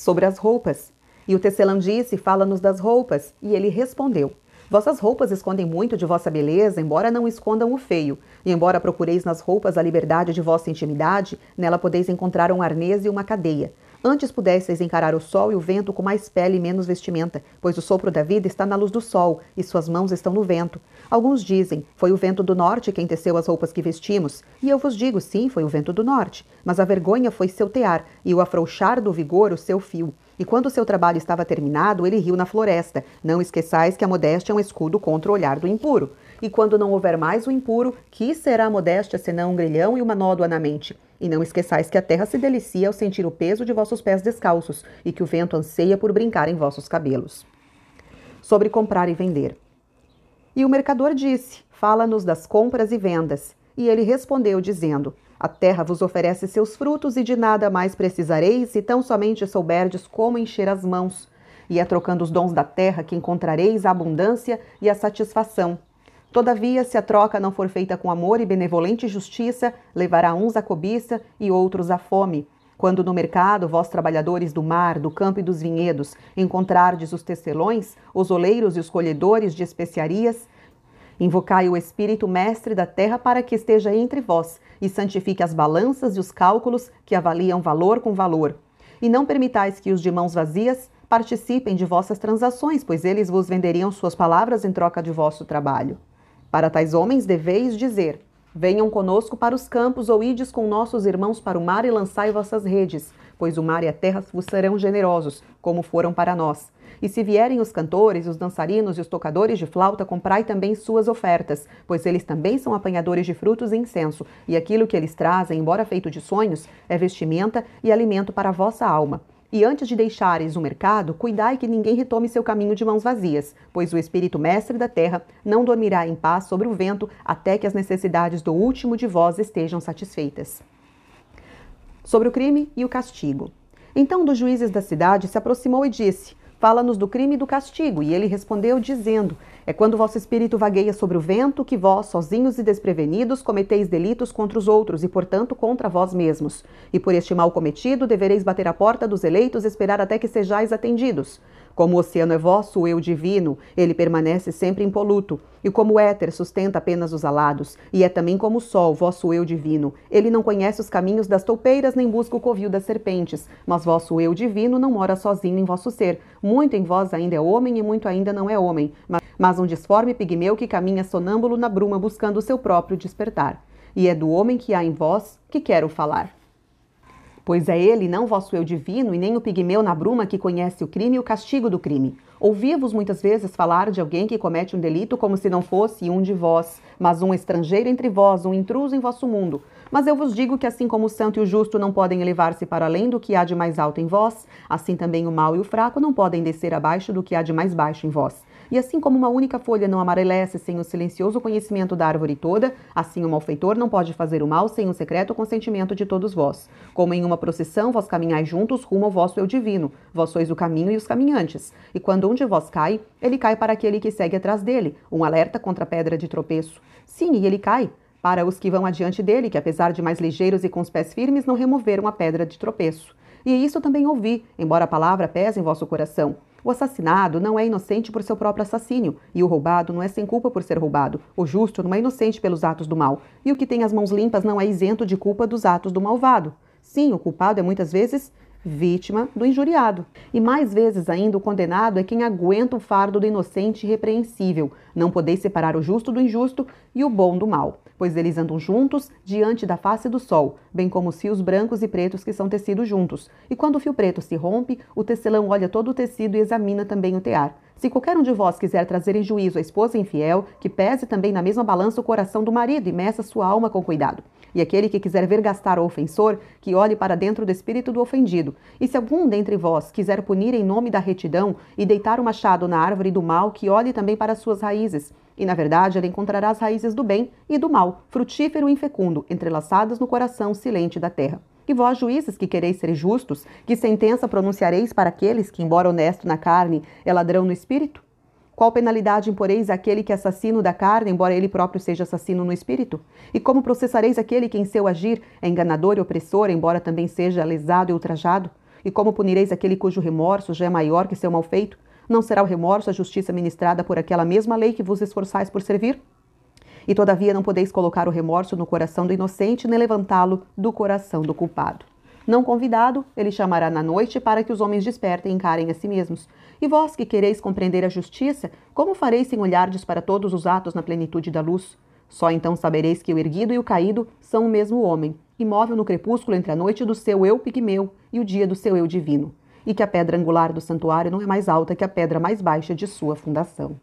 Sobre as roupas. E o tecelão disse: Fala-nos das roupas. E ele respondeu: Vossas roupas escondem muito de vossa beleza, embora não escondam o feio. E embora procureis nas roupas a liberdade de vossa intimidade, nela podeis encontrar um arnês e uma cadeia. Antes pudesseis encarar o sol e o vento com mais pele e menos vestimenta, pois o sopro da vida está na luz do sol, e suas mãos estão no vento. Alguns dizem, foi o vento do norte quem teceu as roupas que vestimos. E eu vos digo, sim, foi o vento do norte. Mas a vergonha foi seu tear, e o afrouxar do vigor o seu fio. E quando seu trabalho estava terminado, ele riu na floresta. Não esqueçais que a modéstia é um escudo contra o olhar do impuro. E quando não houver mais o impuro, que será modéstia senão um grilhão e uma nódoa na mente? E não esqueçais que a terra se delicia ao sentir o peso de vossos pés descalços, e que o vento anseia por brincar em vossos cabelos. Sobre comprar e vender. E o mercador disse: Fala-nos das compras e vendas. E ele respondeu, dizendo: a terra vos oferece seus frutos e de nada mais precisareis se tão somente souberdes como encher as mãos. E é trocando os dons da terra que encontrareis a abundância e a satisfação. Todavia, se a troca não for feita com amor e benevolente justiça, levará uns à cobiça e outros à fome. Quando no mercado, vós trabalhadores do mar, do campo e dos vinhedos, encontrardes os tecelões, os oleiros e os colhedores de especiarias, Invocai o Espírito Mestre da terra para que esteja entre vós e santifique as balanças e os cálculos que avaliam valor com valor. E não permitais que os de mãos vazias participem de vossas transações, pois eles vos venderiam suas palavras em troca de vosso trabalho. Para tais homens deveis dizer: Venham conosco para os campos, ou ides com nossos irmãos para o mar e lançai vossas redes, pois o mar e a terra vos serão generosos, como foram para nós. E se vierem os cantores, os dançarinos e os tocadores de flauta, comprai também suas ofertas, pois eles também são apanhadores de frutos e incenso, e aquilo que eles trazem, embora feito de sonhos, é vestimenta e alimento para a vossa alma. E antes de deixares o mercado, cuidai que ninguém retome seu caminho de mãos vazias, pois o Espírito Mestre da terra não dormirá em paz sobre o vento até que as necessidades do último de vós estejam satisfeitas. Sobre o crime e o castigo. Então dos juízes da cidade se aproximou e disse: Fala-nos do crime e do castigo. E ele respondeu, dizendo: É quando vosso espírito vagueia sobre o vento que vós, sozinhos e desprevenidos, cometeis delitos contra os outros e, portanto, contra vós mesmos. E por este mal cometido devereis bater a porta dos eleitos e esperar até que sejais atendidos. Como o oceano é vosso, o eu divino, ele permanece sempre impoluto. E como o éter sustenta apenas os alados, e é também como o sol, vosso eu divino. Ele não conhece os caminhos das toupeiras, nem busca o covil das serpentes. Mas vosso eu divino não mora sozinho em vosso ser. Muito em vós ainda é homem, e muito ainda não é homem. Mas um disforme pigmeu que caminha sonâmbulo na bruma buscando o seu próprio despertar. E é do homem que há em vós que quero falar. Pois é ele, não vosso eu divino, e nem o pigmeu na bruma que conhece o crime e o castigo do crime. Ouvi-vos muitas vezes falar de alguém que comete um delito como se não fosse um de vós, mas um estrangeiro entre vós, um intruso em vosso mundo. Mas eu vos digo que assim como o santo e o justo não podem elevar-se para além do que há de mais alto em vós, assim também o mau e o fraco não podem descer abaixo do que há de mais baixo em vós. E assim como uma única folha não amarelece sem o silencioso conhecimento da árvore toda, assim o malfeitor não pode fazer o mal sem o secreto consentimento de todos vós. Como em uma procissão vós caminhais juntos rumo ao vosso eu divino, vós sois o caminho e os caminhantes. E quando um de vós cai, ele cai para aquele que segue atrás dele, um alerta contra a pedra de tropeço. Sim, e ele cai, para os que vão adiante dele, que apesar de mais ligeiros e com os pés firmes, não removeram a pedra de tropeço. E isso também ouvi, embora a palavra pese em vosso coração. O assassinado não é inocente por seu próprio assassínio, e o roubado não é sem culpa por ser roubado. O justo não é inocente pelos atos do mal, e o que tem as mãos limpas não é isento de culpa dos atos do malvado. Sim, o culpado é muitas vezes vítima do injuriado. E mais vezes ainda, o condenado é quem aguenta o fardo do inocente e repreensível. Não podeis separar o justo do injusto e o bom do mal, pois eles andam juntos diante da face do sol, bem como os fios brancos e pretos que são tecidos juntos. E quando o fio preto se rompe, o tecelão olha todo o tecido e examina também o tear. Se qualquer um de vós quiser trazer em juízo a esposa infiel, que pese também na mesma balança o coração do marido e meça sua alma com cuidado. E aquele que quiser ver gastar o ofensor, que olhe para dentro do espírito do ofendido. E se algum dentre vós quiser punir em nome da retidão e deitar o machado na árvore do mal, que olhe também para suas raízes. E na verdade ele encontrará as raízes do bem e do mal, frutífero e infecundo, entrelaçadas no coração silente da terra. E vós, juízes, que quereis ser justos, que sentença pronunciareis para aqueles que, embora honesto na carne, é ladrão no espírito? Qual penalidade imporeis àquele que é assassino da carne, embora ele próprio seja assassino no espírito? E como processareis aquele que em seu agir é enganador e opressor, embora também seja lesado e ultrajado? E como punireis aquele cujo remorso já é maior que seu malfeito? Não será o remorso a justiça ministrada por aquela mesma lei que vos esforçais por servir? E todavia não podeis colocar o remorso no coração do inocente, nem levantá-lo do coração do culpado. Não convidado, ele chamará na noite para que os homens despertem e encarem a si mesmos. E vós que quereis compreender a justiça, como fareis sem olhardes para todos os atos na plenitude da luz? Só então sabereis que o erguido e o caído são o mesmo homem, imóvel no crepúsculo entre a noite do seu eu pigmeu e o dia do seu eu divino, e que a pedra angular do santuário não é mais alta que a pedra mais baixa de sua fundação.